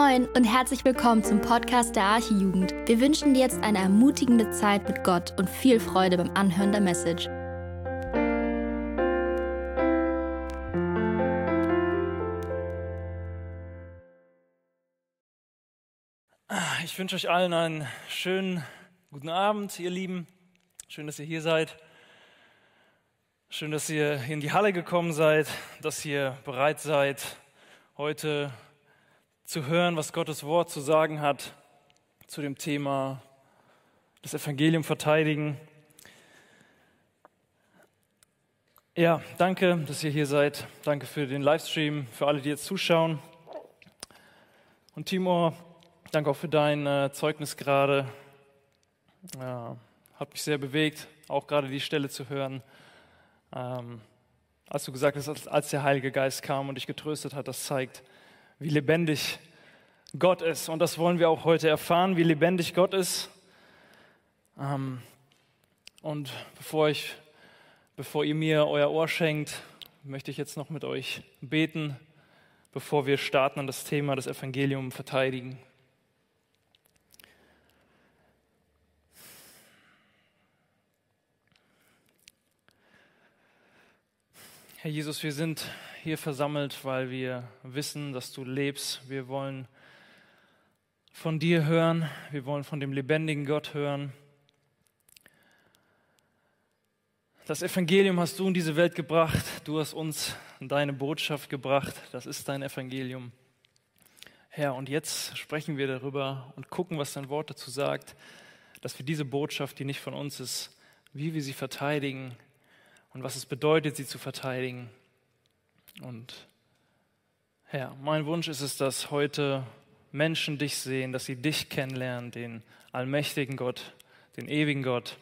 Moin und herzlich willkommen zum Podcast der Archijugend. Wir wünschen dir jetzt eine ermutigende Zeit mit Gott und viel Freude beim Anhören der Message. Ich wünsche euch allen einen schönen guten Abend, ihr Lieben. Schön, dass ihr hier seid. Schön, dass ihr in die Halle gekommen seid, dass ihr bereit seid, heute zu hören, was Gottes Wort zu sagen hat zu dem Thema das Evangelium verteidigen. Ja, danke, dass ihr hier seid. Danke für den Livestream, für alle, die jetzt zuschauen. Und Timur, danke auch für dein äh, Zeugnis gerade. Ja, hat mich sehr bewegt, auch gerade die Stelle zu hören. Ähm, als du gesagt hast, als der Heilige Geist kam und dich getröstet hat, das zeigt, wie lebendig Gott ist. Und das wollen wir auch heute erfahren, wie lebendig Gott ist. Ähm, und bevor, ich, bevor ihr mir euer Ohr schenkt, möchte ich jetzt noch mit euch beten, bevor wir starten und das Thema des Evangeliums verteidigen. Herr Jesus, wir sind hier versammelt, weil wir wissen, dass du lebst. Wir wollen von dir hören, wir wollen von dem lebendigen Gott hören. Das Evangelium hast du in diese Welt gebracht, du hast uns deine Botschaft gebracht, das ist dein Evangelium. Herr, und jetzt sprechen wir darüber und gucken, was dein Wort dazu sagt, dass wir diese Botschaft, die nicht von uns ist, wie wir sie verteidigen und was es bedeutet, sie zu verteidigen. Und Herr, mein Wunsch ist es, dass heute Menschen dich sehen, dass sie dich kennenlernen, den allmächtigen Gott, den ewigen Gott.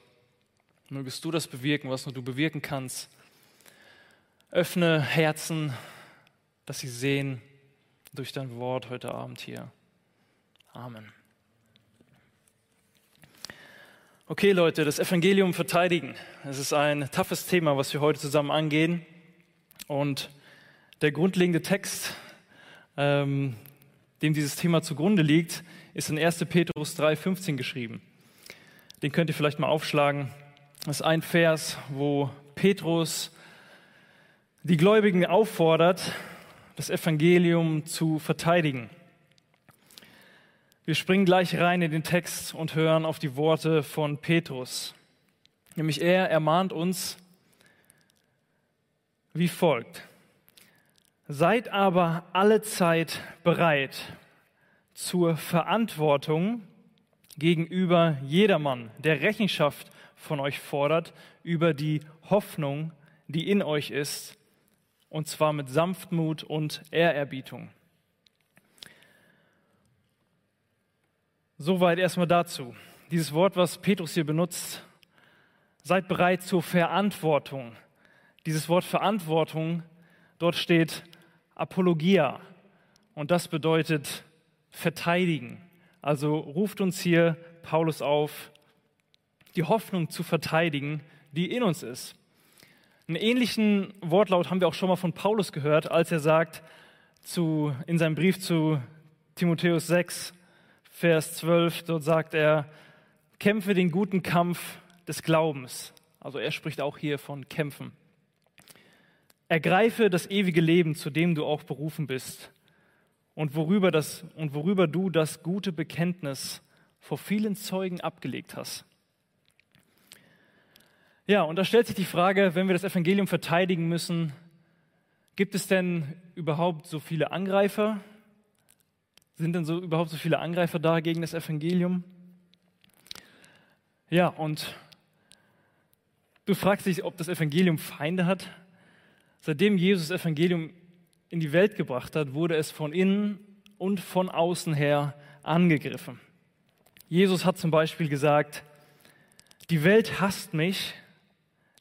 Mögest du das bewirken, was nur du bewirken kannst. Öffne Herzen, dass sie sehen durch dein Wort heute Abend hier. Amen. Okay, Leute, das Evangelium verteidigen. Es ist ein toughes Thema, was wir heute zusammen angehen. Und der grundlegende Text, ähm, dem dieses Thema zugrunde liegt, ist in 1. Petrus 3,15 geschrieben. Den könnt ihr vielleicht mal aufschlagen. Das ist ein Vers, wo Petrus die Gläubigen auffordert, das Evangelium zu verteidigen. Wir springen gleich rein in den Text und hören auf die Worte von Petrus. Nämlich er ermahnt uns wie folgt. Seid aber alle Zeit bereit zur Verantwortung gegenüber jedermann, der Rechenschaft von euch fordert über die Hoffnung, die in euch ist, und zwar mit Sanftmut und Ehrerbietung. Soweit erstmal dazu. Dieses Wort, was Petrus hier benutzt, seid bereit zur Verantwortung. Dieses Wort Verantwortung, dort steht Apologia. Und das bedeutet verteidigen. Also ruft uns hier Paulus auf, die Hoffnung zu verteidigen, die in uns ist. Einen ähnlichen Wortlaut haben wir auch schon mal von Paulus gehört, als er sagt zu, in seinem Brief zu Timotheus 6, Vers 12, dort sagt er, kämpfe den guten Kampf des Glaubens. Also er spricht auch hier von Kämpfen. Ergreife das ewige Leben, zu dem du auch berufen bist und worüber, das, und worüber du das gute Bekenntnis vor vielen Zeugen abgelegt hast. Ja, und da stellt sich die Frage, wenn wir das Evangelium verteidigen müssen, gibt es denn überhaupt so viele Angreifer? Sind denn so überhaupt so viele Angreifer da gegen das Evangelium? Ja, und du fragst dich, ob das Evangelium Feinde hat. Seitdem Jesus das Evangelium in die Welt gebracht hat, wurde es von innen und von außen her angegriffen. Jesus hat zum Beispiel gesagt, die Welt hasst mich,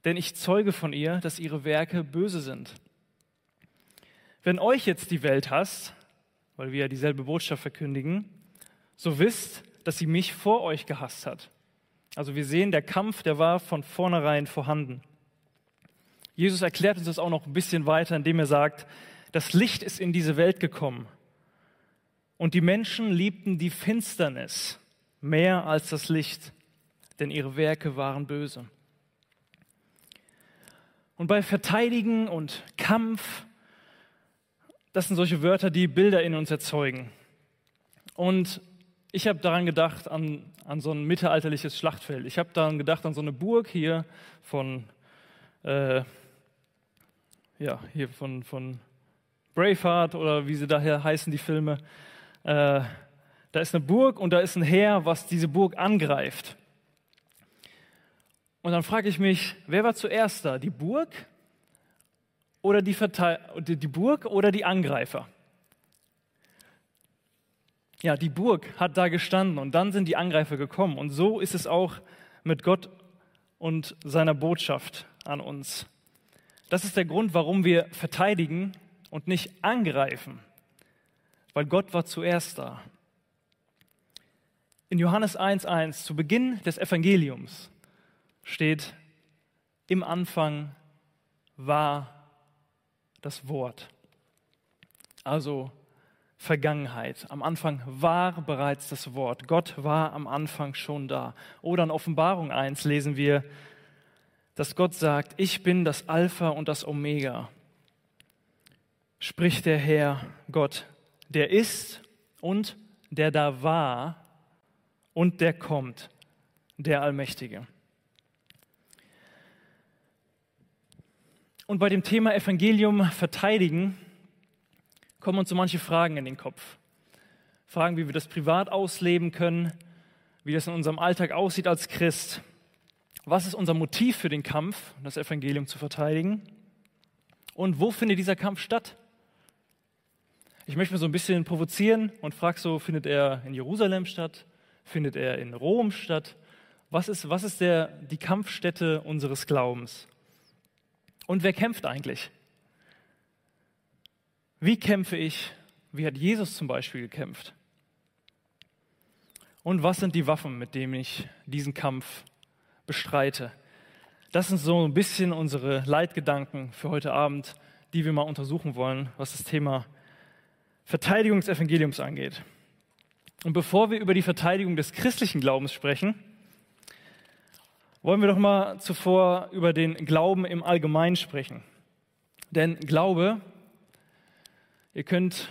denn ich zeuge von ihr, dass ihre Werke böse sind. Wenn euch jetzt die Welt hasst, weil wir ja dieselbe Botschaft verkündigen, so wisst, dass sie mich vor euch gehasst hat. Also wir sehen, der Kampf, der war von vornherein vorhanden. Jesus erklärt uns das auch noch ein bisschen weiter, indem er sagt, das Licht ist in diese Welt gekommen. Und die Menschen liebten die Finsternis mehr als das Licht, denn ihre Werke waren böse. Und bei Verteidigen und Kampf, das sind solche Wörter, die Bilder in uns erzeugen. Und ich habe daran gedacht, an, an so ein mittelalterliches Schlachtfeld. Ich habe daran gedacht, an so eine Burg hier von, äh, ja, hier von, von Braveheart oder wie sie daher heißen, die Filme. Äh, da ist eine Burg und da ist ein Heer, was diese Burg angreift. Und dann frage ich mich, wer war zuerst da? Die Burg oder die, die Burg oder die Angreifer? Ja, die Burg hat da gestanden und dann sind die Angreifer gekommen. Und so ist es auch mit Gott und seiner Botschaft an uns. Das ist der Grund, warum wir verteidigen und nicht angreifen, weil Gott war zuerst da. In Johannes 1.1, zu Beginn des Evangeliums, steht, im Anfang war das Wort. Also Vergangenheit. Am Anfang war bereits das Wort. Gott war am Anfang schon da. Oder in Offenbarung 1 lesen wir, dass Gott sagt, ich bin das Alpha und das Omega, spricht der Herr Gott, der ist und der da war und der kommt, der Allmächtige. Und bei dem Thema Evangelium verteidigen kommen uns so manche Fragen in den Kopf. Fragen, wie wir das privat ausleben können, wie das in unserem Alltag aussieht als Christ. Was ist unser Motiv für den Kampf, das Evangelium zu verteidigen? Und wo findet dieser Kampf statt? Ich möchte mir so ein bisschen provozieren und frage so, findet er in Jerusalem statt? Findet er in Rom statt? Was ist, was ist der, die Kampfstätte unseres Glaubens? Und wer kämpft eigentlich? Wie kämpfe ich? Wie hat Jesus zum Beispiel gekämpft? Und was sind die Waffen, mit denen ich diesen Kampf bestreite? Das sind so ein bisschen unsere Leitgedanken für heute Abend, die wir mal untersuchen wollen, was das Thema Verteidigung des Evangeliums angeht. Und bevor wir über die Verteidigung des christlichen Glaubens sprechen, wollen wir doch mal zuvor über den Glauben im Allgemeinen sprechen. Denn Glaube Ihr könnt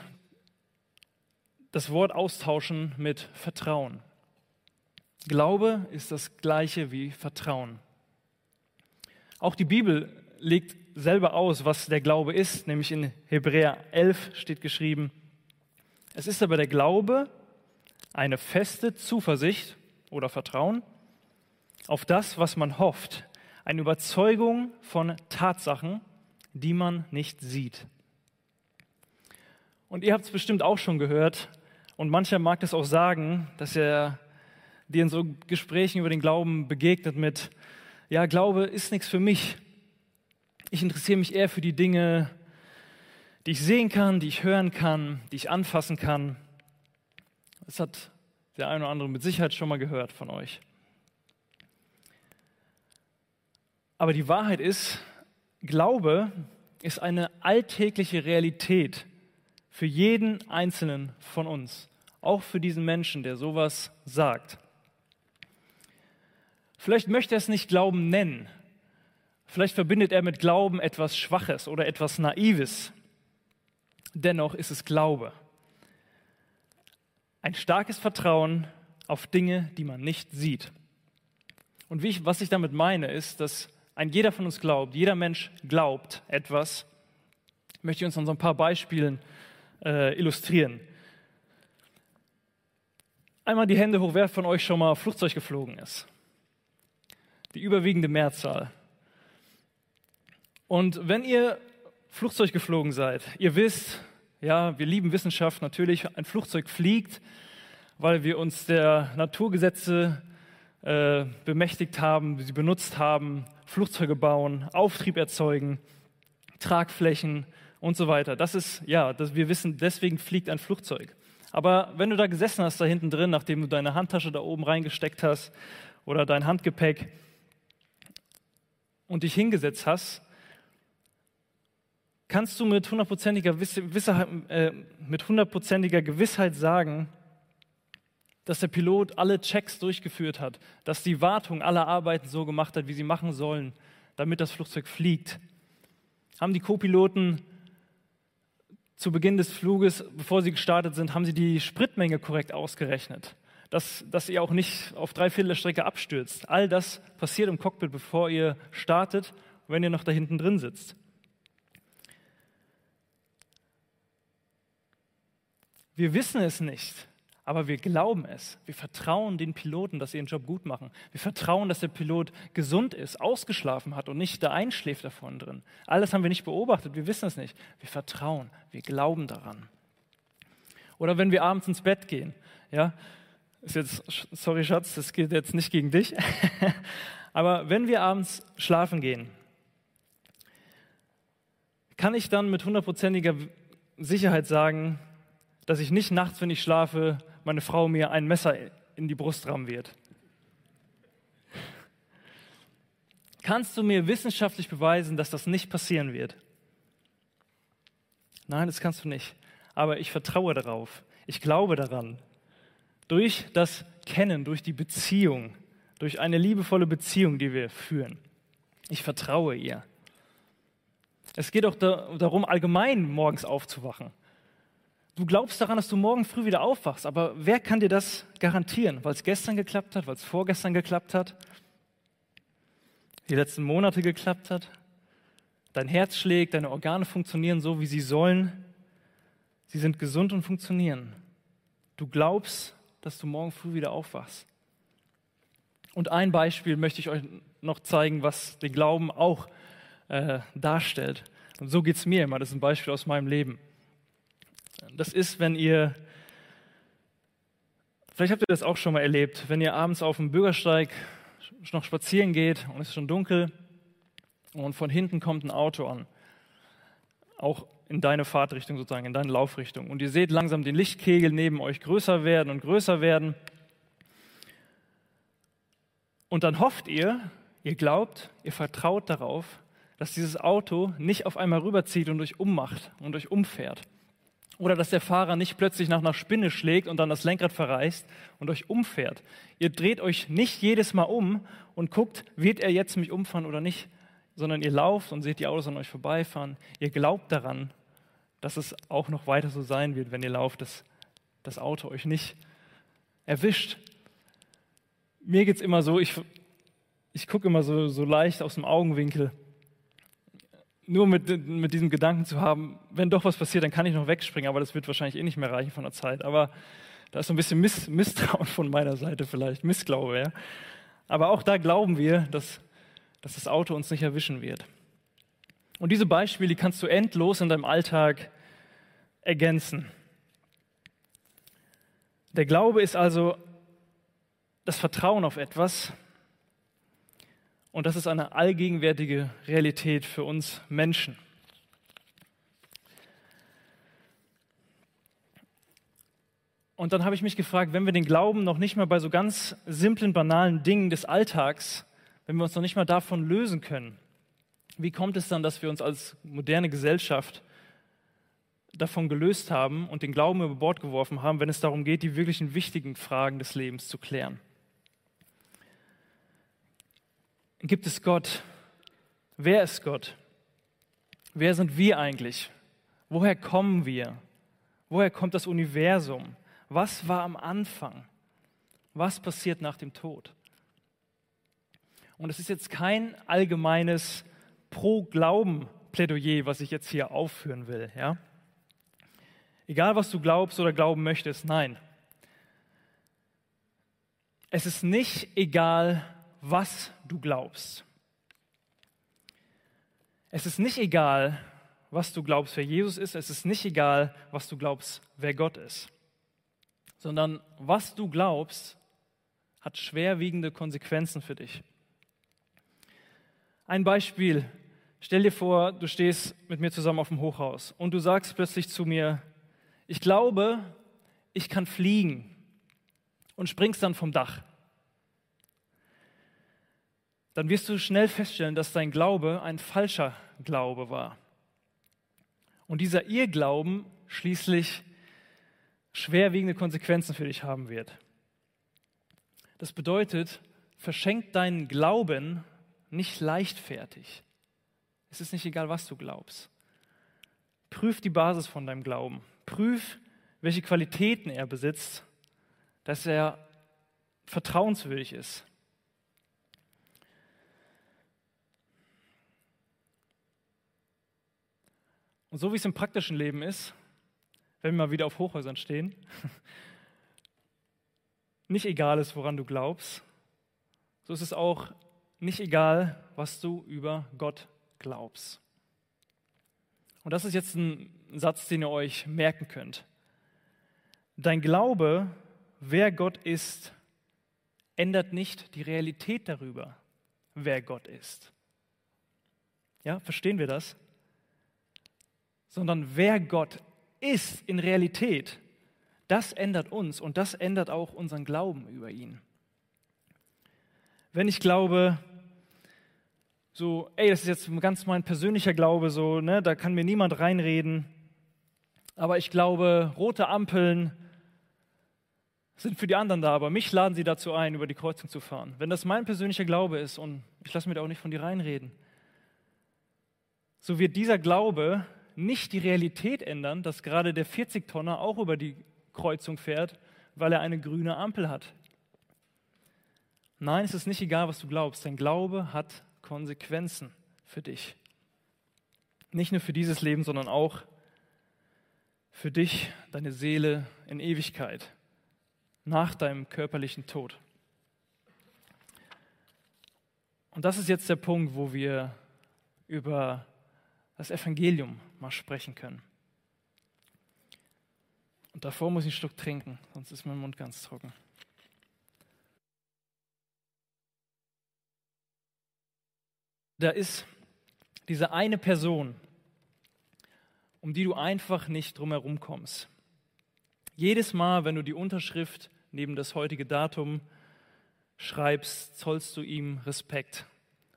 das Wort austauschen mit Vertrauen. Glaube ist das gleiche wie Vertrauen. Auch die Bibel legt selber aus, was der Glaube ist, nämlich in Hebräer 11 steht geschrieben, es ist aber der Glaube eine feste Zuversicht oder Vertrauen auf das, was man hofft, eine Überzeugung von Tatsachen, die man nicht sieht. Und ihr habt es bestimmt auch schon gehört. Und mancher mag das auch sagen, dass er dir in so Gesprächen über den Glauben begegnet mit, ja, Glaube ist nichts für mich. Ich interessiere mich eher für die Dinge, die ich sehen kann, die ich hören kann, die ich anfassen kann. Das hat der eine oder andere mit Sicherheit schon mal gehört von euch. Aber die Wahrheit ist, Glaube ist eine alltägliche Realität, für jeden einzelnen von uns, auch für diesen Menschen, der sowas sagt. Vielleicht möchte er es nicht Glauben nennen. Vielleicht verbindet er mit Glauben etwas Schwaches oder etwas Naives. Dennoch ist es Glaube. Ein starkes Vertrauen auf Dinge, die man nicht sieht. Und ich, was ich damit meine, ist, dass ein jeder von uns glaubt, jeder Mensch glaubt etwas. Ich möchte uns an so ein paar Beispielen äh, illustrieren. Einmal die Hände hoch, wer von euch schon mal Flugzeug geflogen ist. Die überwiegende Mehrzahl. Und wenn ihr Flugzeug geflogen seid, ihr wisst, ja, wir lieben Wissenschaft natürlich, ein Flugzeug fliegt, weil wir uns der Naturgesetze äh, bemächtigt haben, sie benutzt haben, Flugzeuge bauen, Auftrieb erzeugen, Tragflächen, und so weiter. Das ist, ja, das, wir wissen, deswegen fliegt ein Flugzeug. Aber wenn du da gesessen hast, da hinten drin, nachdem du deine Handtasche da oben reingesteckt hast oder dein Handgepäck und dich hingesetzt hast, kannst du mit hundertprozentiger, äh, mit hundertprozentiger Gewissheit sagen, dass der Pilot alle Checks durchgeführt hat, dass die Wartung alle Arbeiten so gemacht hat, wie sie machen sollen, damit das Flugzeug fliegt. Haben die Co-Piloten zu Beginn des Fluges, bevor sie gestartet sind, haben sie die Spritmenge korrekt ausgerechnet, dass, dass ihr auch nicht auf drei Viertel der Strecke abstürzt. All das passiert im Cockpit, bevor ihr startet, wenn ihr noch da hinten drin sitzt. Wir wissen es nicht. Aber wir glauben es. Wir vertrauen den Piloten, dass sie ihren Job gut machen. Wir vertrauen, dass der Pilot gesund ist, ausgeschlafen hat und nicht da einschläft davon drin. Alles haben wir nicht beobachtet, wir wissen es nicht. Wir vertrauen, wir glauben daran. Oder wenn wir abends ins Bett gehen, ja, ist jetzt, sorry Schatz, das geht jetzt nicht gegen dich, aber wenn wir abends schlafen gehen, kann ich dann mit hundertprozentiger Sicherheit sagen, dass ich nicht nachts, wenn ich schlafe, meine Frau mir ein Messer in die Brust rammen wird. Kannst du mir wissenschaftlich beweisen, dass das nicht passieren wird? Nein, das kannst du nicht. Aber ich vertraue darauf. Ich glaube daran. Durch das Kennen, durch die Beziehung, durch eine liebevolle Beziehung, die wir führen. Ich vertraue ihr. Es geht auch darum, allgemein morgens aufzuwachen. Du glaubst daran, dass du morgen früh wieder aufwachst, aber wer kann dir das garantieren? Weil es gestern geklappt hat, weil es vorgestern geklappt hat, die letzten Monate geklappt hat, dein Herz schlägt, deine Organe funktionieren so, wie sie sollen, sie sind gesund und funktionieren. Du glaubst, dass du morgen früh wieder aufwachst. Und ein Beispiel möchte ich euch noch zeigen, was den Glauben auch äh, darstellt. Und so geht es mir immer. Das ist ein Beispiel aus meinem Leben. Das ist, wenn ihr, vielleicht habt ihr das auch schon mal erlebt, wenn ihr abends auf dem Bürgersteig noch spazieren geht und es ist schon dunkel und von hinten kommt ein Auto an. Auch in deine Fahrtrichtung sozusagen, in deine Laufrichtung. Und ihr seht langsam den Lichtkegel neben euch größer werden und größer werden. Und dann hofft ihr, ihr glaubt, ihr vertraut darauf, dass dieses Auto nicht auf einmal rüberzieht und euch ummacht und euch umfährt. Oder dass der Fahrer nicht plötzlich nach einer Spinne schlägt und dann das Lenkrad verreißt und euch umfährt. Ihr dreht euch nicht jedes Mal um und guckt, wird er jetzt mich umfahren oder nicht, sondern ihr lauft und seht die Autos an euch vorbeifahren. Ihr glaubt daran, dass es auch noch weiter so sein wird, wenn ihr lauft, dass das Auto euch nicht erwischt. Mir geht es immer so, ich, ich gucke immer so, so leicht aus dem Augenwinkel nur mit, mit diesem Gedanken zu haben, wenn doch was passiert, dann kann ich noch wegspringen, aber das wird wahrscheinlich eh nicht mehr reichen von der Zeit. Aber da ist so ein bisschen Miss, Misstrauen von meiner Seite vielleicht, Missglaube. Ja? Aber auch da glauben wir, dass, dass das Auto uns nicht erwischen wird. Und diese Beispiele kannst du endlos in deinem Alltag ergänzen. Der Glaube ist also das Vertrauen auf etwas, und das ist eine allgegenwärtige Realität für uns Menschen. Und dann habe ich mich gefragt, wenn wir den Glauben noch nicht mal bei so ganz simplen, banalen Dingen des Alltags, wenn wir uns noch nicht mal davon lösen können, wie kommt es dann, dass wir uns als moderne Gesellschaft davon gelöst haben und den Glauben über Bord geworfen haben, wenn es darum geht, die wirklichen wichtigen Fragen des Lebens zu klären? Gibt es Gott? Wer ist Gott? Wer sind wir eigentlich? Woher kommen wir? Woher kommt das Universum? Was war am Anfang? Was passiert nach dem Tod? Und es ist jetzt kein allgemeines Pro-Glauben-Plädoyer, was ich jetzt hier aufführen will. Ja? Egal, was du glaubst oder glauben möchtest, nein. Es ist nicht egal, was du glaubst. Es ist nicht egal, was du glaubst, wer Jesus ist. Es ist nicht egal, was du glaubst, wer Gott ist. Sondern was du glaubst, hat schwerwiegende Konsequenzen für dich. Ein Beispiel. Stell dir vor, du stehst mit mir zusammen auf dem Hochhaus und du sagst plötzlich zu mir, ich glaube, ich kann fliegen und springst dann vom Dach dann wirst du schnell feststellen, dass dein Glaube ein falscher Glaube war. Und dieser Irrglauben schließlich schwerwiegende Konsequenzen für dich haben wird. Das bedeutet, verschenk deinen Glauben nicht leichtfertig. Es ist nicht egal, was du glaubst. Prüf die Basis von deinem Glauben. Prüf, welche Qualitäten er besitzt, dass er vertrauenswürdig ist. Und so wie es im praktischen Leben ist, wenn wir mal wieder auf Hochhäusern stehen, nicht egal ist, woran du glaubst, so ist es auch nicht egal, was du über Gott glaubst. Und das ist jetzt ein Satz, den ihr euch merken könnt. Dein Glaube, wer Gott ist, ändert nicht die Realität darüber, wer Gott ist. Ja, verstehen wir das? Sondern wer Gott ist in Realität, das ändert uns und das ändert auch unseren Glauben über ihn. Wenn ich glaube, so, ey, das ist jetzt ganz mein persönlicher Glaube, so, ne, da kann mir niemand reinreden, aber ich glaube, rote Ampeln sind für die anderen da, aber mich laden sie dazu ein, über die Kreuzung zu fahren. Wenn das mein persönlicher Glaube ist und ich lasse mir da auch nicht von dir reinreden, so wird dieser Glaube nicht die Realität ändern, dass gerade der 40-Tonner auch über die Kreuzung fährt, weil er eine grüne Ampel hat. Nein, es ist nicht egal, was du glaubst. Dein Glaube hat Konsequenzen für dich. Nicht nur für dieses Leben, sondern auch für dich, deine Seele in Ewigkeit nach deinem körperlichen Tod. Und das ist jetzt der Punkt, wo wir über das Evangelium mal sprechen können. Und davor muss ich einen Schluck trinken, sonst ist mein Mund ganz trocken. Da ist diese eine Person, um die du einfach nicht drumherum kommst. Jedes Mal, wenn du die Unterschrift neben das heutige Datum schreibst, zollst du ihm Respekt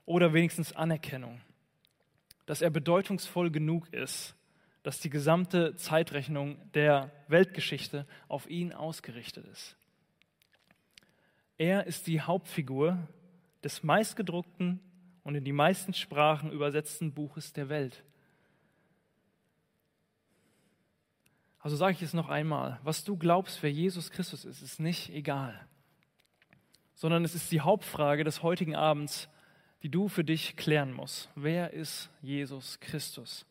oder wenigstens Anerkennung, dass er bedeutungsvoll genug ist, dass die gesamte Zeitrechnung der Weltgeschichte auf ihn ausgerichtet ist. Er ist die Hauptfigur des meistgedruckten und in die meisten Sprachen übersetzten Buches der Welt. Also sage ich es noch einmal, was du glaubst, wer Jesus Christus ist, ist nicht egal, sondern es ist die Hauptfrage des heutigen Abends, die du für dich klären musst. Wer ist Jesus Christus?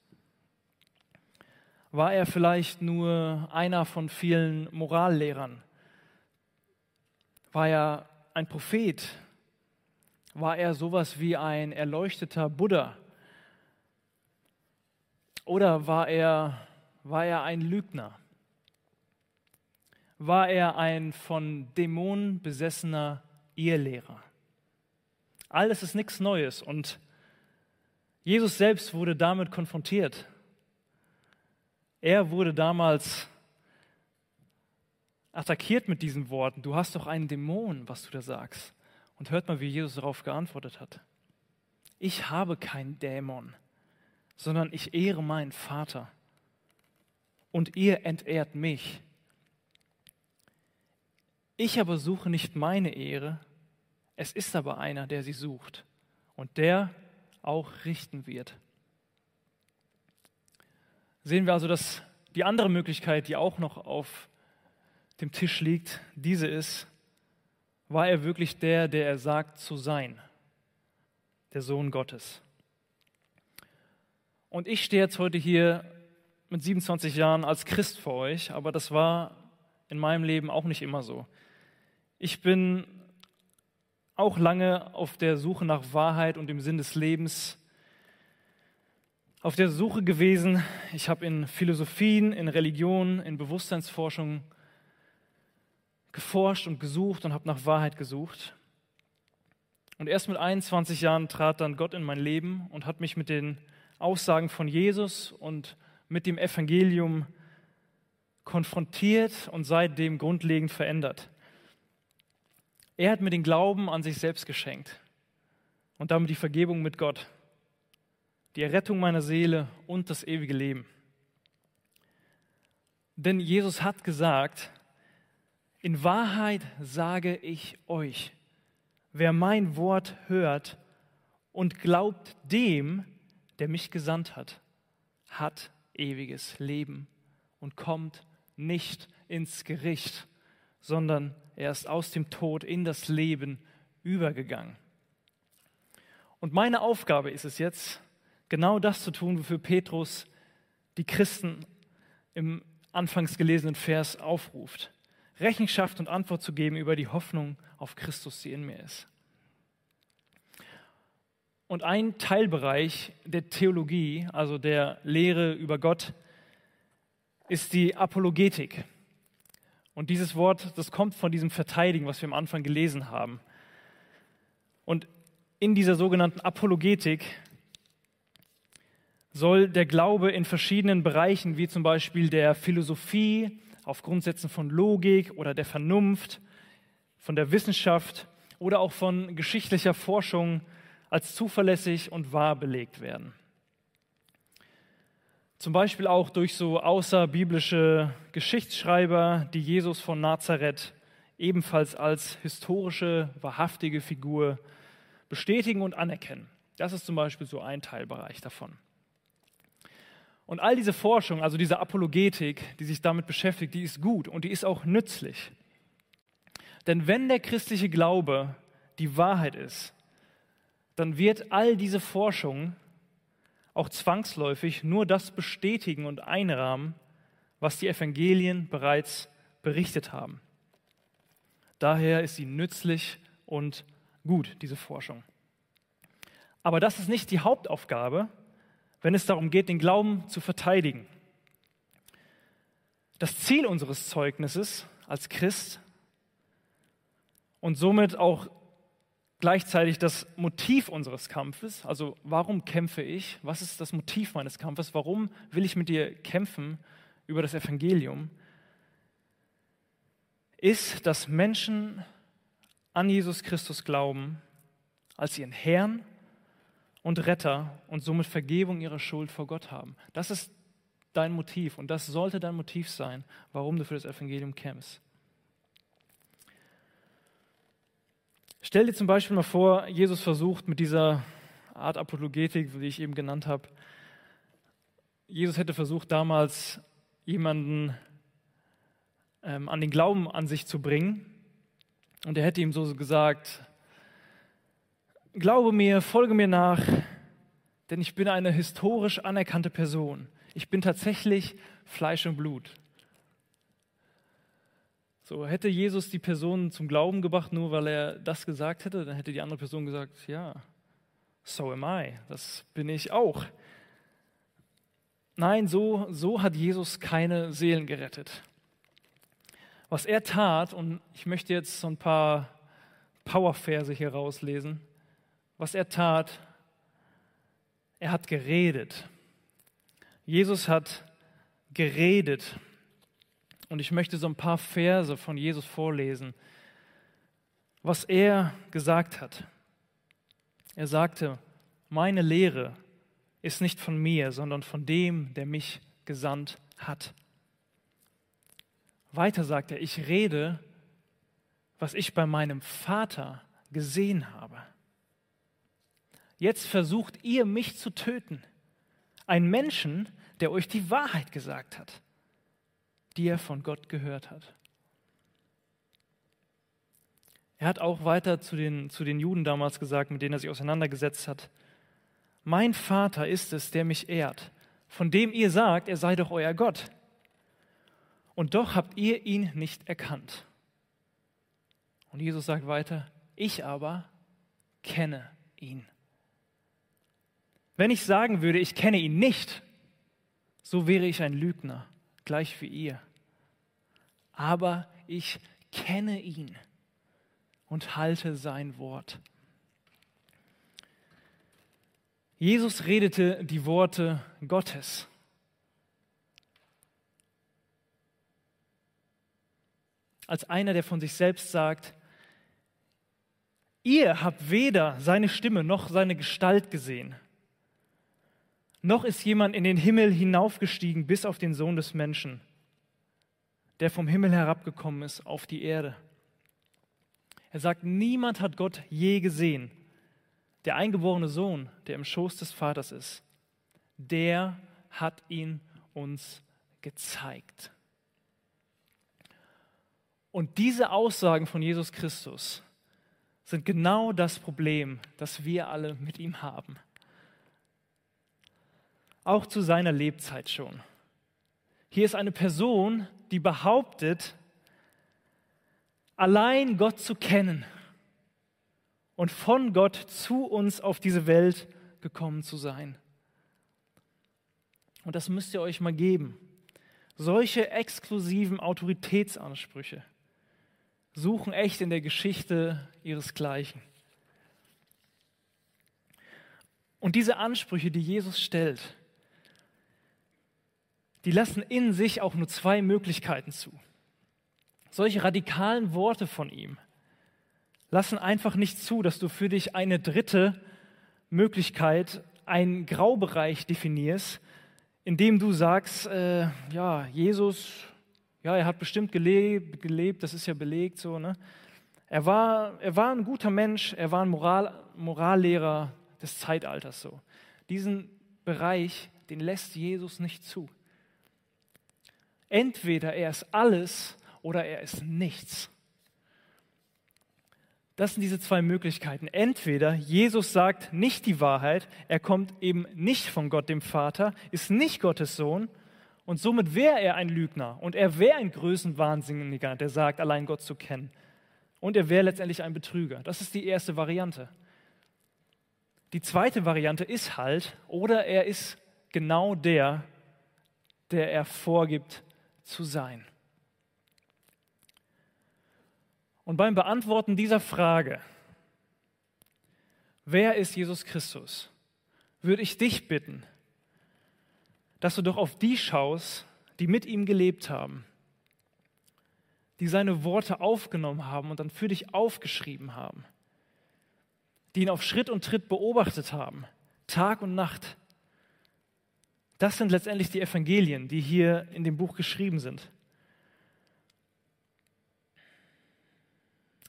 War er vielleicht nur einer von vielen Morallehrern? War er ein Prophet? War er sowas wie ein erleuchteter Buddha? Oder war er war er ein Lügner? War er ein von Dämonen besessener Irrlehrer? Alles ist nichts Neues und Jesus selbst wurde damit konfrontiert. Er wurde damals attackiert mit diesen Worten. Du hast doch einen Dämon, was du da sagst. Und hört mal, wie Jesus darauf geantwortet hat. Ich habe keinen Dämon, sondern ich ehre meinen Vater und ihr entehrt mich. Ich aber suche nicht meine Ehre, es ist aber einer, der sie sucht und der auch richten wird. Sehen wir also, dass die andere Möglichkeit, die auch noch auf dem Tisch liegt, diese ist, war er wirklich der, der er sagt zu sein, der Sohn Gottes. Und ich stehe jetzt heute hier mit 27 Jahren als Christ vor euch, aber das war in meinem Leben auch nicht immer so. Ich bin auch lange auf der Suche nach Wahrheit und dem Sinn des Lebens, auf der Suche gewesen. Ich habe in Philosophien, in Religion, in Bewusstseinsforschung geforscht und gesucht und habe nach Wahrheit gesucht. Und erst mit 21 Jahren trat dann Gott in mein Leben und hat mich mit den Aussagen von Jesus und mit dem Evangelium konfrontiert und seitdem grundlegend verändert. Er hat mir den Glauben an sich selbst geschenkt und damit die Vergebung mit Gott, die Errettung meiner Seele und das ewige Leben. Denn Jesus hat gesagt, in Wahrheit sage ich euch, wer mein Wort hört und glaubt dem, der mich gesandt hat, hat ewiges Leben und kommt nicht ins Gericht, sondern er ist aus dem Tod in das Leben übergegangen. Und meine Aufgabe ist es jetzt, genau das zu tun, wofür Petrus die Christen im anfangs gelesenen Vers aufruft. Rechenschaft und Antwort zu geben über die Hoffnung auf Christus, die in mir ist. Und ein Teilbereich der Theologie, also der Lehre über Gott, ist die Apologetik. Und dieses Wort, das kommt von diesem Verteidigen, was wir am Anfang gelesen haben. Und in dieser sogenannten Apologetik soll der Glaube in verschiedenen Bereichen, wie zum Beispiel der Philosophie, auf Grundsätzen von Logik oder der Vernunft, von der Wissenschaft oder auch von geschichtlicher Forschung als zuverlässig und wahr belegt werden. Zum Beispiel auch durch so außerbiblische Geschichtsschreiber, die Jesus von Nazareth ebenfalls als historische, wahrhaftige Figur bestätigen und anerkennen. Das ist zum Beispiel so ein Teilbereich davon. Und all diese Forschung, also diese Apologetik, die sich damit beschäftigt, die ist gut und die ist auch nützlich. Denn wenn der christliche Glaube die Wahrheit ist, dann wird all diese Forschung auch zwangsläufig nur das bestätigen und einrahmen, was die Evangelien bereits berichtet haben. Daher ist sie nützlich und gut, diese Forschung. Aber das ist nicht die Hauptaufgabe, wenn es darum geht, den Glauben zu verteidigen. Das Ziel unseres Zeugnisses als Christ und somit auch gleichzeitig das Motiv unseres Kampfes, also warum kämpfe ich, was ist das Motiv meines Kampfes, warum will ich mit dir kämpfen über das Evangelium, ist, dass Menschen an Jesus Christus glauben als ihren Herrn und Retter und somit Vergebung ihrer Schuld vor Gott haben. Das ist dein Motiv und das sollte dein Motiv sein, warum du für das Evangelium kämpfst. Stell dir zum Beispiel mal vor, Jesus versucht mit dieser Art Apologetik, die ich eben genannt habe, Jesus hätte versucht damals jemanden ähm, an den Glauben an sich zu bringen und er hätte ihm so gesagt, glaube mir, folge mir nach, denn ich bin eine historisch anerkannte Person. Ich bin tatsächlich Fleisch und Blut. So hätte Jesus die Person zum Glauben gebracht, nur weil er das gesagt hätte, dann hätte die andere Person gesagt, ja, so am I, das bin ich auch. Nein, so, so hat Jesus keine Seelen gerettet. Was er tat, und ich möchte jetzt so ein paar Powerverse hier rauslesen, was er tat, er hat geredet. Jesus hat geredet. Und ich möchte so ein paar Verse von Jesus vorlesen, was er gesagt hat. Er sagte, meine Lehre ist nicht von mir, sondern von dem, der mich gesandt hat. Weiter sagt er, ich rede, was ich bei meinem Vater gesehen habe. Jetzt versucht ihr mich zu töten. Ein Menschen, der euch die Wahrheit gesagt hat die er von Gott gehört hat. Er hat auch weiter zu den, zu den Juden damals gesagt, mit denen er sich auseinandergesetzt hat, mein Vater ist es, der mich ehrt, von dem ihr sagt, er sei doch euer Gott. Und doch habt ihr ihn nicht erkannt. Und Jesus sagt weiter, ich aber kenne ihn. Wenn ich sagen würde, ich kenne ihn nicht, so wäre ich ein Lügner, gleich wie ihr aber ich kenne ihn und halte sein Wort. Jesus redete die Worte Gottes. Als einer, der von sich selbst sagt, ihr habt weder seine Stimme noch seine Gestalt gesehen, noch ist jemand in den Himmel hinaufgestiegen bis auf den Sohn des Menschen der vom Himmel herabgekommen ist auf die Erde. Er sagt, niemand hat Gott je gesehen. Der eingeborene Sohn, der im Schoß des Vaters ist, der hat ihn uns gezeigt. Und diese Aussagen von Jesus Christus sind genau das Problem, das wir alle mit ihm haben. Auch zu seiner Lebzeit schon. Hier ist eine Person, die behauptet, allein Gott zu kennen und von Gott zu uns auf diese Welt gekommen zu sein. Und das müsst ihr euch mal geben. Solche exklusiven Autoritätsansprüche suchen echt in der Geschichte ihresgleichen. Und diese Ansprüche, die Jesus stellt, die lassen in sich auch nur zwei Möglichkeiten zu. Solche radikalen Worte von ihm lassen einfach nicht zu, dass du für dich eine dritte Möglichkeit, einen Graubereich definierst, in dem du sagst, äh, ja, Jesus, ja, er hat bestimmt gelebt, gelebt, das ist ja belegt so, ne? Er war, er war ein guter Mensch, er war ein Moral, Morallehrer des Zeitalters so. Diesen Bereich, den lässt Jesus nicht zu. Entweder er ist alles oder er ist nichts. Das sind diese zwei Möglichkeiten. Entweder Jesus sagt nicht die Wahrheit, er kommt eben nicht von Gott dem Vater, ist nicht Gottes Sohn und somit wäre er ein Lügner und er wäre ein Größenwahnsinniger, der sagt, allein Gott zu kennen. Und er wäre letztendlich ein Betrüger. Das ist die erste Variante. Die zweite Variante ist halt, oder er ist genau der, der er vorgibt zu sein. Und beim Beantworten dieser Frage, wer ist Jesus Christus, würde ich dich bitten, dass du doch auf die schaust, die mit ihm gelebt haben, die seine Worte aufgenommen haben und dann für dich aufgeschrieben haben, die ihn auf Schritt und Tritt beobachtet haben, Tag und Nacht. Das sind letztendlich die Evangelien, die hier in dem Buch geschrieben sind.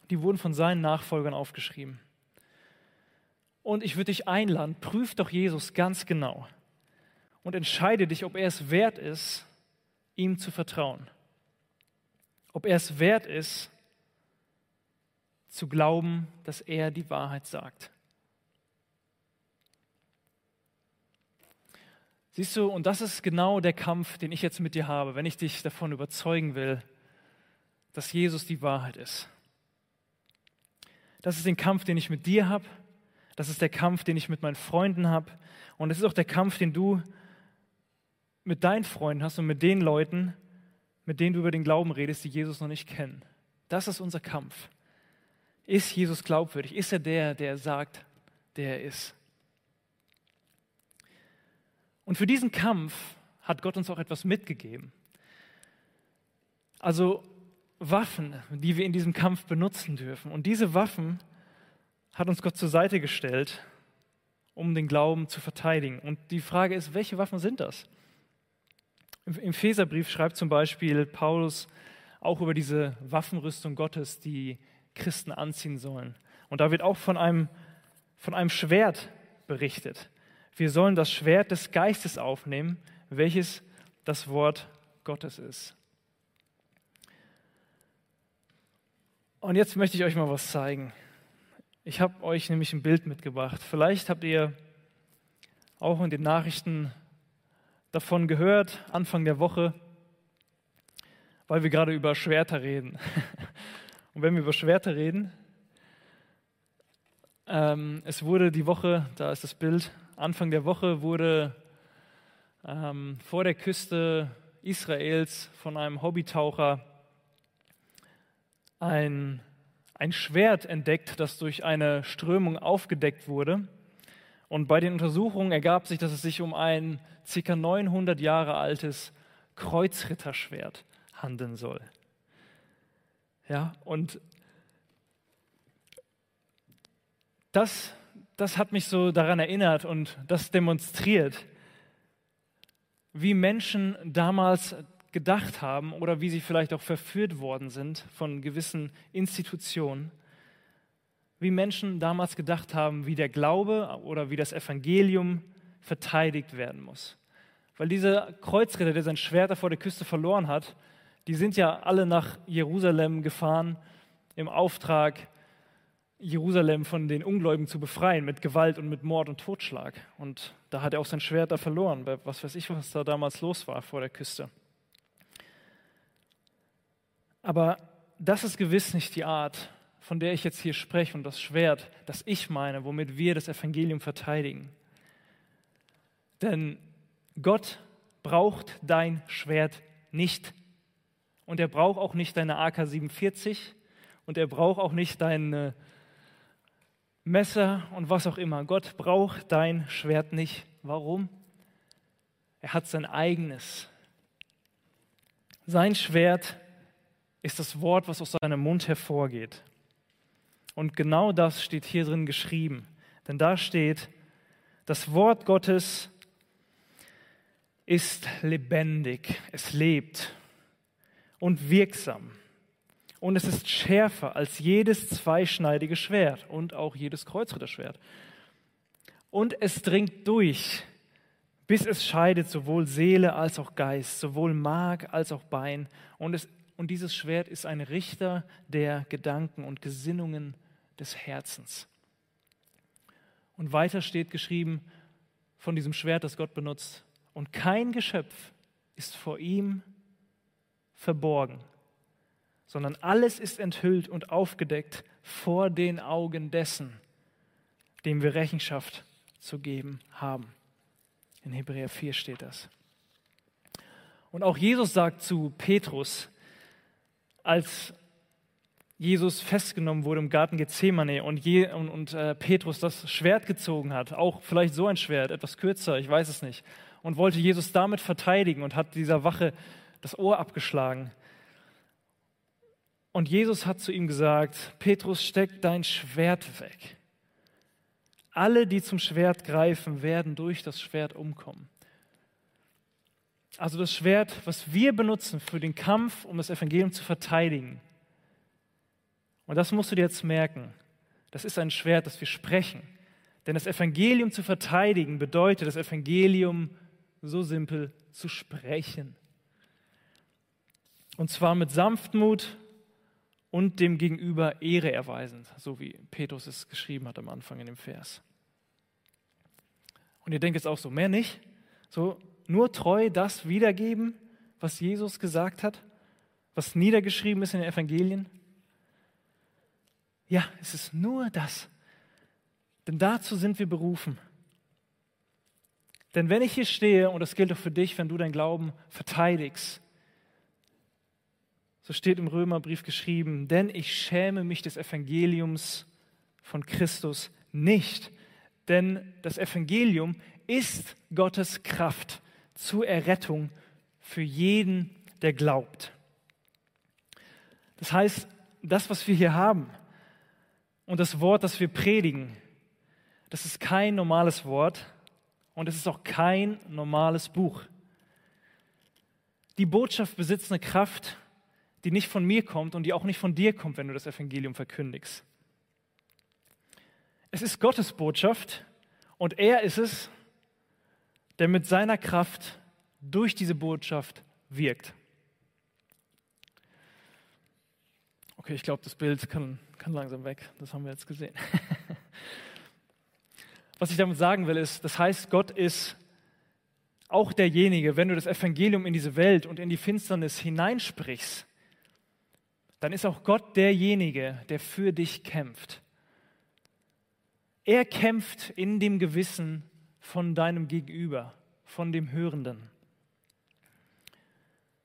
die wurden von seinen Nachfolgern aufgeschrieben. Und ich würde dich einladen, prüf doch Jesus ganz genau und entscheide dich, ob er es wert ist, ihm zu vertrauen. Ob er es wert ist, zu glauben, dass er die Wahrheit sagt. Siehst du, und das ist genau der Kampf, den ich jetzt mit dir habe, wenn ich dich davon überzeugen will, dass Jesus die Wahrheit ist. Das ist der Kampf, den ich mit dir habe. Das ist der Kampf, den ich mit meinen Freunden habe. Und es ist auch der Kampf, den du mit deinen Freunden hast und mit den Leuten, mit denen du über den Glauben redest, die Jesus noch nicht kennen. Das ist unser Kampf. Ist Jesus glaubwürdig? Ist er der, der sagt, der er ist? Und für diesen Kampf hat Gott uns auch etwas mitgegeben. Also Waffen, die wir in diesem Kampf benutzen dürfen. Und diese Waffen hat uns Gott zur Seite gestellt, um den Glauben zu verteidigen. Und die Frage ist, welche Waffen sind das? Im Feserbrief schreibt zum Beispiel Paulus auch über diese Waffenrüstung Gottes, die Christen anziehen sollen. Und da wird auch von einem, von einem Schwert berichtet. Wir sollen das Schwert des Geistes aufnehmen, welches das Wort Gottes ist. Und jetzt möchte ich euch mal was zeigen. Ich habe euch nämlich ein Bild mitgebracht. Vielleicht habt ihr auch in den Nachrichten davon gehört, Anfang der Woche, weil wir gerade über Schwerter reden. Und wenn wir über Schwerter reden, ähm, es wurde die Woche, da ist das Bild, Anfang der Woche wurde ähm, vor der Küste Israels von einem Hobbytaucher ein, ein Schwert entdeckt, das durch eine Strömung aufgedeckt wurde. Und bei den Untersuchungen ergab sich, dass es sich um ein ca. 900 Jahre altes Kreuzritterschwert handeln soll. Ja, und das, das hat mich so daran erinnert und das demonstriert, wie Menschen damals gedacht haben oder wie sie vielleicht auch verführt worden sind von gewissen Institutionen, wie Menschen damals gedacht haben, wie der Glaube oder wie das Evangelium verteidigt werden muss. Weil dieser Kreuzritter, der sein Schwert da vor der Küste verloren hat, die sind ja alle nach Jerusalem gefahren im Auftrag, Jerusalem von den Ungläubigen zu befreien mit Gewalt und mit Mord und Totschlag. Und da hat er auch sein Schwert da verloren, bei was weiß ich, was da damals los war vor der Küste. Aber das ist gewiss nicht die Art, von der ich jetzt hier spreche und das Schwert, das ich meine, womit wir das Evangelium verteidigen. Denn Gott braucht dein Schwert nicht. Und er braucht auch nicht deine AK-47 und er braucht auch nicht dein Messer und was auch immer. Gott braucht dein Schwert nicht. Warum? Er hat sein eigenes. Sein Schwert ist das Wort, was aus seinem Mund hervorgeht. Und genau das steht hier drin geschrieben. Denn da steht, das Wort Gottes ist lebendig, es lebt und wirksam. Und es ist schärfer als jedes zweischneidige Schwert und auch jedes Kreuzritterschwert. Und es dringt durch, bis es scheidet sowohl Seele als auch Geist, sowohl Mark als auch Bein. Und, es, und dieses Schwert ist ein Richter der Gedanken und Gesinnungen des Herzens. Und weiter steht geschrieben von diesem Schwert, das Gott benutzt, und kein Geschöpf ist vor ihm verborgen, sondern alles ist enthüllt und aufgedeckt vor den Augen dessen, dem wir Rechenschaft zu geben haben. In Hebräer 4 steht das. Und auch Jesus sagt zu Petrus, als Jesus festgenommen wurde im Garten Gethsemane und, Je, und, und äh, Petrus das Schwert gezogen hat, auch vielleicht so ein Schwert, etwas kürzer, ich weiß es nicht, und wollte Jesus damit verteidigen und hat dieser Wache das Ohr abgeschlagen. Und Jesus hat zu ihm gesagt, Petrus, steck dein Schwert weg. Alle, die zum Schwert greifen, werden durch das Schwert umkommen. Also das Schwert, was wir benutzen für den Kampf, um das Evangelium zu verteidigen. Und das musst du dir jetzt merken. Das ist ein Schwert, das wir sprechen. Denn das Evangelium zu verteidigen bedeutet, das Evangelium so simpel zu sprechen. Und zwar mit Sanftmut und dem Gegenüber Ehre erweisend, so wie Petrus es geschrieben hat am Anfang in dem Vers. Und ihr denkt jetzt auch so, mehr nicht? So nur treu das wiedergeben, was Jesus gesagt hat, was niedergeschrieben ist in den Evangelien? Ja, es ist nur das. Denn dazu sind wir berufen. Denn wenn ich hier stehe, und das gilt auch für dich, wenn du dein Glauben verteidigst, so steht im Römerbrief geschrieben, denn ich schäme mich des Evangeliums von Christus nicht, denn das Evangelium ist Gottes Kraft zur Errettung für jeden, der glaubt. Das heißt, das, was wir hier haben und das Wort, das wir predigen, das ist kein normales Wort, und es ist auch kein normales Buch. Die Botschaft besitzt eine Kraft, die nicht von mir kommt und die auch nicht von dir kommt, wenn du das Evangelium verkündigst. Es ist Gottes Botschaft und er ist es, der mit seiner Kraft durch diese Botschaft wirkt. Okay, ich glaube, das Bild kann, kann langsam weg. Das haben wir jetzt gesehen. Was ich damit sagen will, ist, das heißt, Gott ist auch derjenige, wenn du das Evangelium in diese Welt und in die Finsternis hineinsprichst, dann ist auch Gott derjenige, der für dich kämpft. Er kämpft in dem Gewissen von deinem Gegenüber, von dem Hörenden,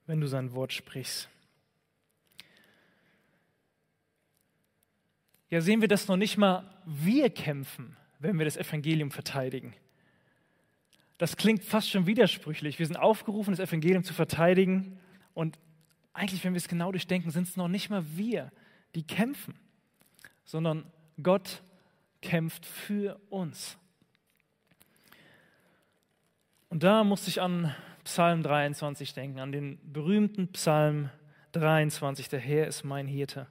wenn du sein Wort sprichst. Ja, sehen wir das noch nicht mal, wir kämpfen wenn wir das Evangelium verteidigen. Das klingt fast schon widersprüchlich. Wir sind aufgerufen, das Evangelium zu verteidigen. Und eigentlich, wenn wir es genau durchdenken, sind es noch nicht mal wir, die kämpfen, sondern Gott kämpft für uns. Und da musste ich an Psalm 23 denken, an den berühmten Psalm 23, der Herr ist mein Hirte.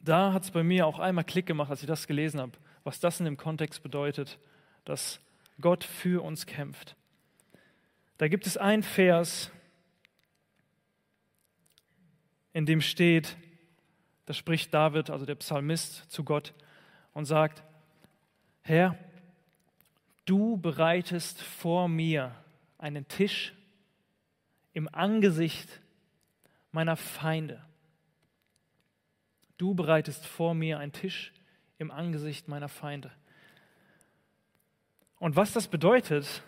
Da hat es bei mir auch einmal Klick gemacht, als ich das gelesen habe, was das in dem Kontext bedeutet, dass Gott für uns kämpft. Da gibt es ein Vers, in dem steht, da spricht David, also der Psalmist, zu Gott und sagt, Herr, du bereitest vor mir einen Tisch im Angesicht meiner Feinde. Du bereitest vor mir einen Tisch im Angesicht meiner Feinde. Und was das bedeutet,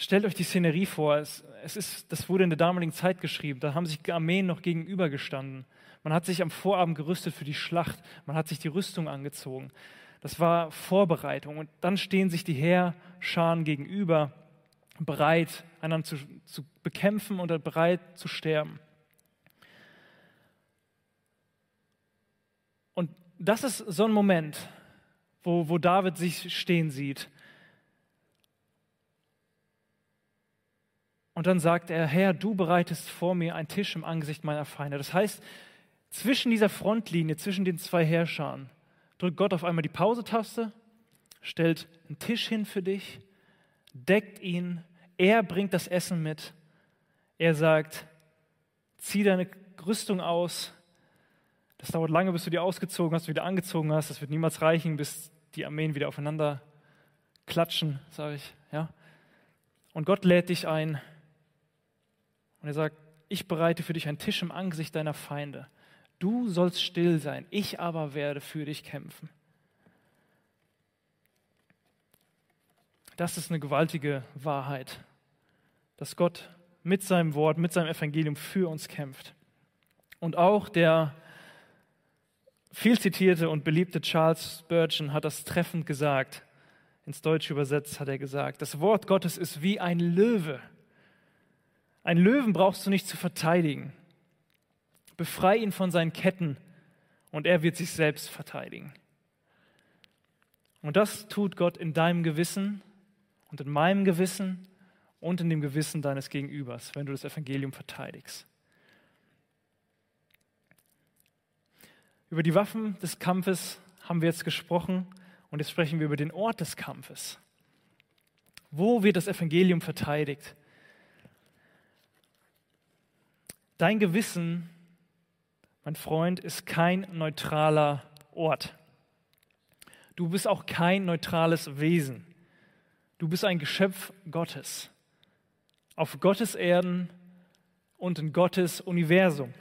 stellt euch die Szenerie vor. Es, es ist, das wurde in der damaligen Zeit geschrieben. Da haben sich Armeen noch gegenübergestanden. Man hat sich am Vorabend gerüstet für die Schlacht. Man hat sich die Rüstung angezogen. Das war Vorbereitung. Und dann stehen sich die Heerscharen gegenüber, bereit, einander zu, zu bekämpfen oder bereit zu sterben. Und das ist so ein Moment, wo, wo David sich stehen sieht. Und dann sagt er, Herr, du bereitest vor mir einen Tisch im Angesicht meiner Feinde. Das heißt, zwischen dieser Frontlinie, zwischen den zwei Herrschern, drückt Gott auf einmal die Pause-Taste, stellt einen Tisch hin für dich, deckt ihn, er bringt das Essen mit. Er sagt, zieh deine Rüstung aus. Das dauert lange, bis du die ausgezogen hast, wieder angezogen hast. Das wird niemals reichen, bis die Armeen wieder aufeinander klatschen, sage ich. Ja? Und Gott lädt dich ein. Und er sagt, ich bereite für dich einen Tisch im Angesicht deiner Feinde. Du sollst still sein, ich aber werde für dich kämpfen. Das ist eine gewaltige Wahrheit, dass Gott mit seinem Wort, mit seinem Evangelium für uns kämpft. Und auch der viel zitierte und beliebte Charles Spurgeon hat das treffend gesagt. Ins Deutsche übersetzt hat er gesagt, das Wort Gottes ist wie ein Löwe. Ein Löwen brauchst du nicht zu verteidigen. Befrei ihn von seinen Ketten und er wird sich selbst verteidigen. Und das tut Gott in deinem Gewissen und in meinem Gewissen und in dem Gewissen deines Gegenübers, wenn du das Evangelium verteidigst. Über die Waffen des Kampfes haben wir jetzt gesprochen und jetzt sprechen wir über den Ort des Kampfes. Wo wird das Evangelium verteidigt? Dein Gewissen mein Freund, ist kein neutraler Ort. Du bist auch kein neutrales Wesen. Du bist ein Geschöpf Gottes. Auf Gottes Erden und in Gottes Universum.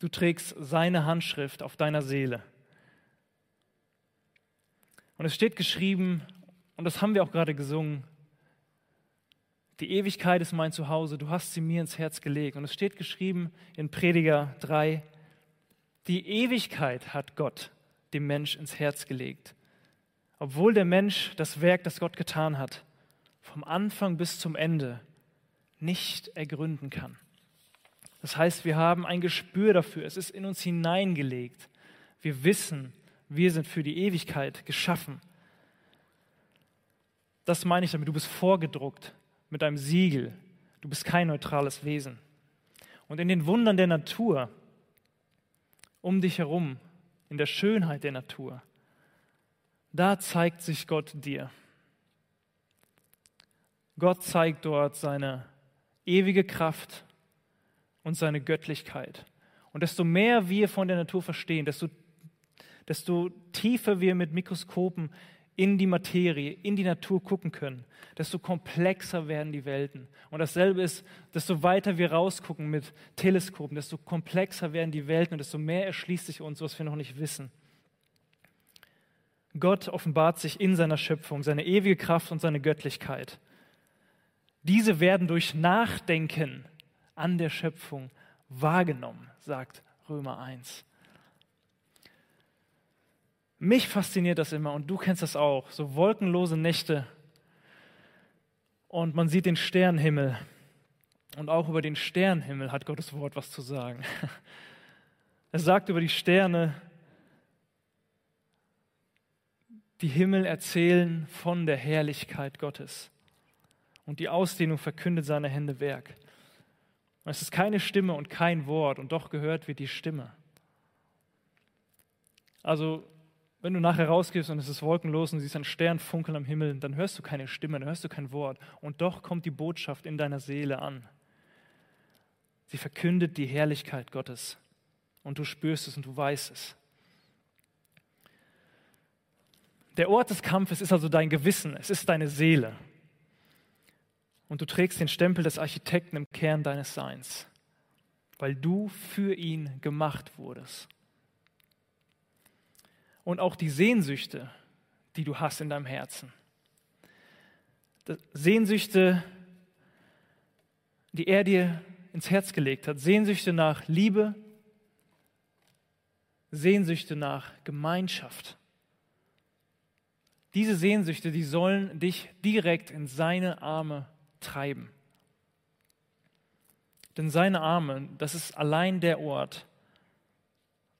Du trägst seine Handschrift auf deiner Seele. Und es steht geschrieben, und das haben wir auch gerade gesungen, die Ewigkeit ist mein Zuhause, du hast sie mir ins Herz gelegt. Und es steht geschrieben in Prediger 3, die Ewigkeit hat Gott dem Mensch ins Herz gelegt. Obwohl der Mensch das Werk, das Gott getan hat, vom Anfang bis zum Ende nicht ergründen kann. Das heißt, wir haben ein Gespür dafür, es ist in uns hineingelegt. Wir wissen, wir sind für die Ewigkeit geschaffen. Das meine ich damit, du bist vorgedruckt mit einem Siegel. Du bist kein neutrales Wesen. Und in den Wundern der Natur, um dich herum, in der Schönheit der Natur, da zeigt sich Gott dir. Gott zeigt dort seine ewige Kraft und seine Göttlichkeit. Und desto mehr wir von der Natur verstehen, desto, desto tiefer wir mit Mikroskopen in die Materie, in die Natur gucken können, desto komplexer werden die Welten. Und dasselbe ist, desto weiter wir rausgucken mit Teleskopen, desto komplexer werden die Welten und desto mehr erschließt sich uns, was wir noch nicht wissen. Gott offenbart sich in seiner Schöpfung, seine ewige Kraft und seine Göttlichkeit. Diese werden durch Nachdenken an der Schöpfung wahrgenommen, sagt Römer 1. Mich fasziniert das immer und du kennst das auch. So wolkenlose Nächte und man sieht den Sternenhimmel. Und auch über den Sternenhimmel hat Gottes Wort was zu sagen. Er sagt über die Sterne, Die Himmel erzählen von der Herrlichkeit Gottes. Und die Ausdehnung verkündet seine Hände Werk. Es ist keine Stimme und kein Wort, und doch gehört wird die Stimme. Also, wenn du nachher rausgehst und es ist wolkenlos und siehst einen Stern funkeln am Himmel, dann hörst du keine Stimme, dann hörst du kein Wort. Und doch kommt die Botschaft in deiner Seele an. Sie verkündet die Herrlichkeit Gottes. Und du spürst es und du weißt es. Der Ort des Kampfes ist also dein Gewissen, es ist deine Seele. Und du trägst den Stempel des Architekten im Kern deines Seins, weil du für ihn gemacht wurdest. Und auch die Sehnsüchte, die du hast in deinem Herzen. Sehnsüchte, die er dir ins Herz gelegt hat. Sehnsüchte nach Liebe, Sehnsüchte nach Gemeinschaft. Diese Sehnsüchte, die sollen dich direkt in seine Arme treiben. Denn seine Arme, das ist allein der Ort,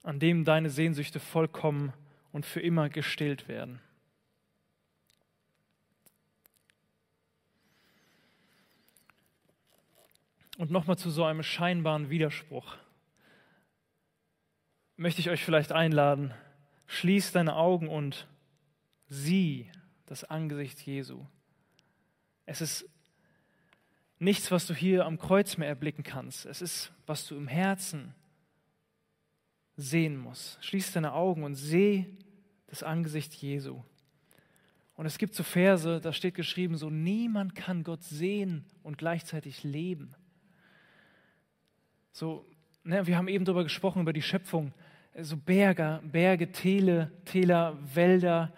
an dem deine Sehnsüchte vollkommen und für immer gestillt werden. Und nochmal zu so einem scheinbaren Widerspruch möchte ich euch vielleicht einladen, schließ deine Augen und sieh das Angesicht Jesu. Es ist nichts, was du hier am Kreuz mehr erblicken kannst. Es ist, was du im Herzen sehen musst. Schließ deine Augen und seh das Angesicht Jesu. Und es gibt so Verse, da steht geschrieben, so niemand kann Gott sehen und gleichzeitig leben. So, ne, wir haben eben darüber gesprochen, über die Schöpfung. So Berge, Berge, Täle, Täler, Wälder,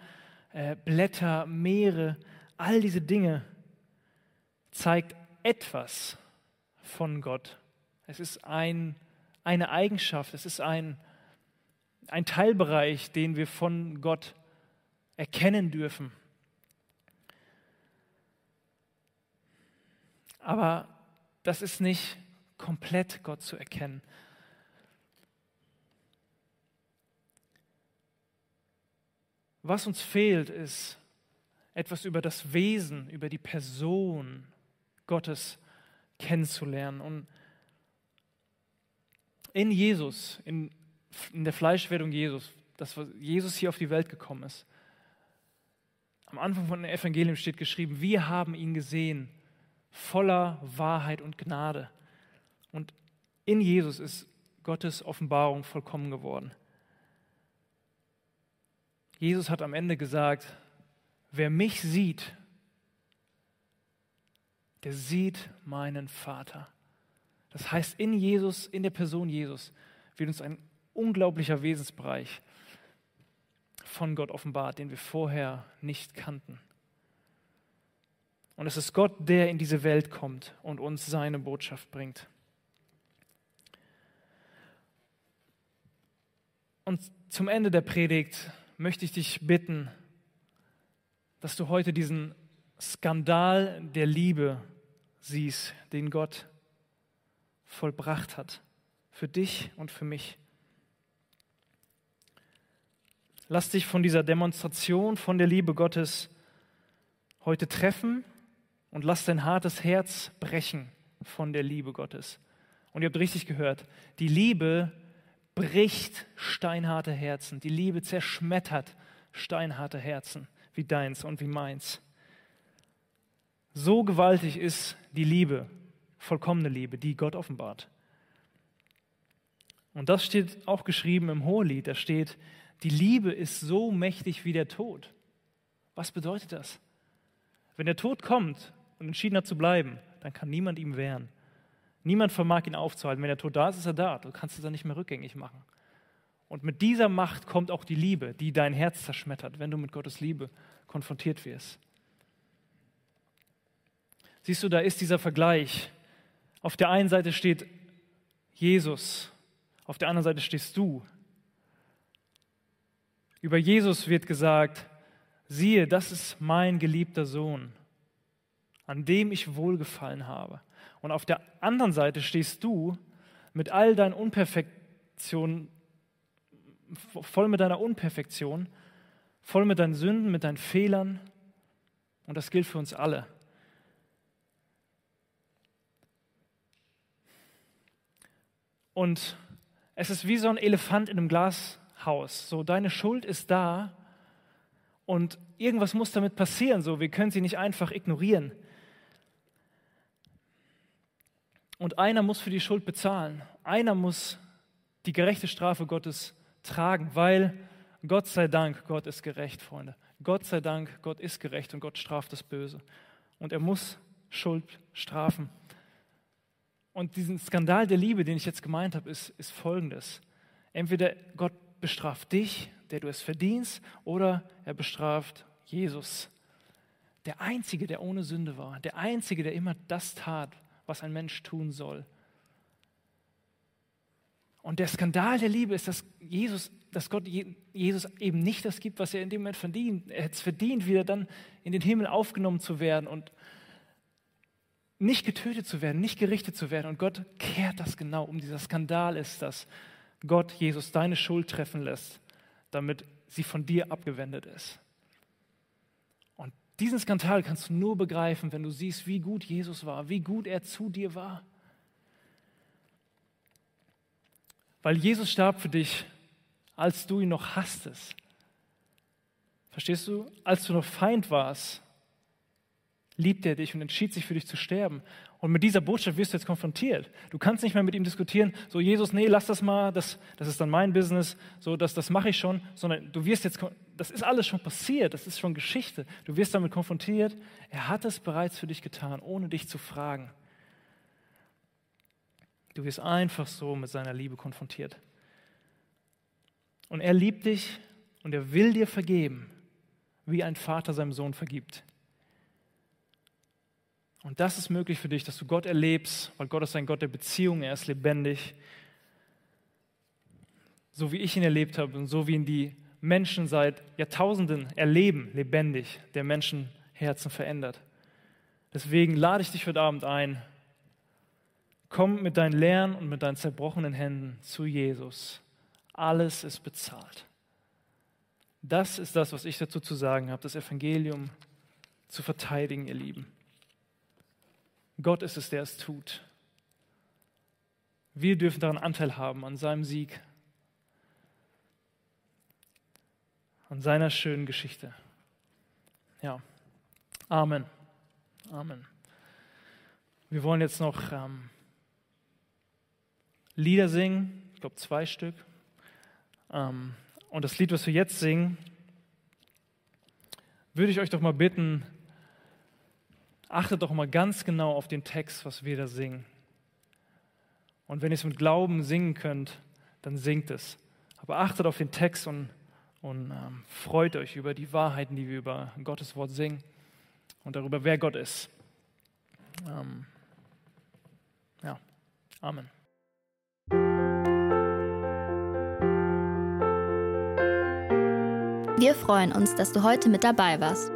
äh, Blätter, Meere, all diese Dinge zeigt etwas von Gott. Es ist ein, eine Eigenschaft, es ist ein, ein Teilbereich, den wir von Gott erkennen dürfen. Aber das ist nicht komplett Gott zu erkennen. Was uns fehlt, ist etwas über das Wesen, über die Person Gottes kennenzulernen. Und in Jesus, in, in der Fleischwerdung Jesus, dass Jesus hier auf die Welt gekommen ist, am Anfang von dem Evangelium steht geschrieben, wir haben ihn gesehen, voller Wahrheit und Gnade. Und in Jesus ist Gottes Offenbarung vollkommen geworden. Jesus hat am Ende gesagt, wer mich sieht, der sieht meinen Vater. Das heißt, in Jesus, in der Person Jesus, wird uns ein unglaublicher Wesensbereich von Gott offenbart, den wir vorher nicht kannten. Und es ist Gott, der in diese Welt kommt und uns seine Botschaft bringt. Und zum Ende der Predigt möchte ich dich bitten, dass du heute diesen Skandal der Liebe siehst, den Gott vollbracht hat, für dich und für mich. Lass dich von dieser Demonstration von der Liebe Gottes heute treffen und lass dein hartes Herz brechen von der Liebe Gottes. Und ihr habt richtig gehört, die Liebe bricht steinharte Herzen. Die Liebe zerschmettert steinharte Herzen wie deins und wie meins. So gewaltig ist die Liebe, vollkommene Liebe, die Gott offenbart. Und das steht auch geschrieben im Hohelied. Da steht, die Liebe ist so mächtig wie der Tod. Was bedeutet das? Wenn der Tod kommt und entschieden hat zu bleiben, dann kann niemand ihm wehren. Niemand vermag ihn aufzuhalten. Wenn der Tod da ist, ist er da. Du kannst es dann nicht mehr rückgängig machen. Und mit dieser Macht kommt auch die Liebe, die dein Herz zerschmettert, wenn du mit Gottes Liebe konfrontiert wirst. Siehst du, da ist dieser Vergleich. Auf der einen Seite steht Jesus, auf der anderen Seite stehst du. Über Jesus wird gesagt, siehe, das ist mein geliebter Sohn, an dem ich wohlgefallen habe. Und auf der anderen Seite stehst du mit all deinen Unperfektionen, voll mit deiner Unperfektion, voll mit deinen Sünden, mit deinen Fehlern. Und das gilt für uns alle. Und es ist wie so ein Elefant in einem Glashaus. So, deine Schuld ist da und irgendwas muss damit passieren. So, wir können sie nicht einfach ignorieren. Und einer muss für die Schuld bezahlen. Einer muss die gerechte Strafe Gottes tragen, weil Gott sei Dank, Gott ist gerecht, Freunde. Gott sei Dank, Gott ist gerecht und Gott straft das Böse. Und er muss Schuld strafen. Und diesen Skandal der Liebe, den ich jetzt gemeint habe, ist, ist folgendes. Entweder Gott bestraft dich, der du es verdienst, oder er bestraft Jesus. Der Einzige, der ohne Sünde war. Der Einzige, der immer das tat, was ein Mensch tun soll. Und der Skandal der Liebe ist, dass Jesus, dass Gott Jesus eben nicht das gibt, was er in dem Moment verdient. Er hätte es verdient, wieder dann in den Himmel aufgenommen zu werden und nicht getötet zu werden, nicht gerichtet zu werden. Und Gott kehrt das genau um. Dieser Skandal ist, dass Gott Jesus deine Schuld treffen lässt, damit sie von dir abgewendet ist. Und diesen Skandal kannst du nur begreifen, wenn du siehst, wie gut Jesus war, wie gut er zu dir war. Weil Jesus starb für dich, als du ihn noch hasstest. Verstehst du? Als du noch Feind warst, liebt er dich und entschied sich für dich zu sterben. Und mit dieser Botschaft wirst du jetzt konfrontiert. Du kannst nicht mehr mit ihm diskutieren, so Jesus, nee, lass das mal, das, das ist dann mein Business, so das, das mache ich schon, sondern du wirst jetzt, das ist alles schon passiert, das ist schon Geschichte. Du wirst damit konfrontiert, er hat es bereits für dich getan, ohne dich zu fragen. Du wirst einfach so mit seiner Liebe konfrontiert. Und er liebt dich und er will dir vergeben, wie ein Vater seinem Sohn vergibt. Und das ist möglich für dich, dass du Gott erlebst, weil Gott ist ein Gott der Beziehung, er ist lebendig. So wie ich ihn erlebt habe und so wie ihn die Menschen seit Jahrtausenden erleben, lebendig, der Menschenherzen verändert. Deswegen lade ich dich heute Abend ein, Komm mit deinen leeren und mit deinen zerbrochenen Händen zu Jesus. Alles ist bezahlt. Das ist das, was ich dazu zu sagen habe, das Evangelium zu verteidigen, ihr Lieben. Gott ist es, der es tut. Wir dürfen daran Anteil haben, an seinem Sieg, an seiner schönen Geschichte. Ja, Amen. Amen. Wir wollen jetzt noch ähm, Lieder singen, ich glaube zwei Stück. Ähm, und das Lied, was wir jetzt singen, würde ich euch doch mal bitten, achtet doch mal ganz genau auf den Text, was wir da singen. Und wenn ihr es mit Glauben singen könnt, dann singt es. Aber achtet auf den Text und, und ähm, freut euch über die Wahrheiten, die wir über Gottes Wort singen und darüber, wer Gott ist. Ähm, ja, Amen. Wir freuen uns, dass du heute mit dabei warst.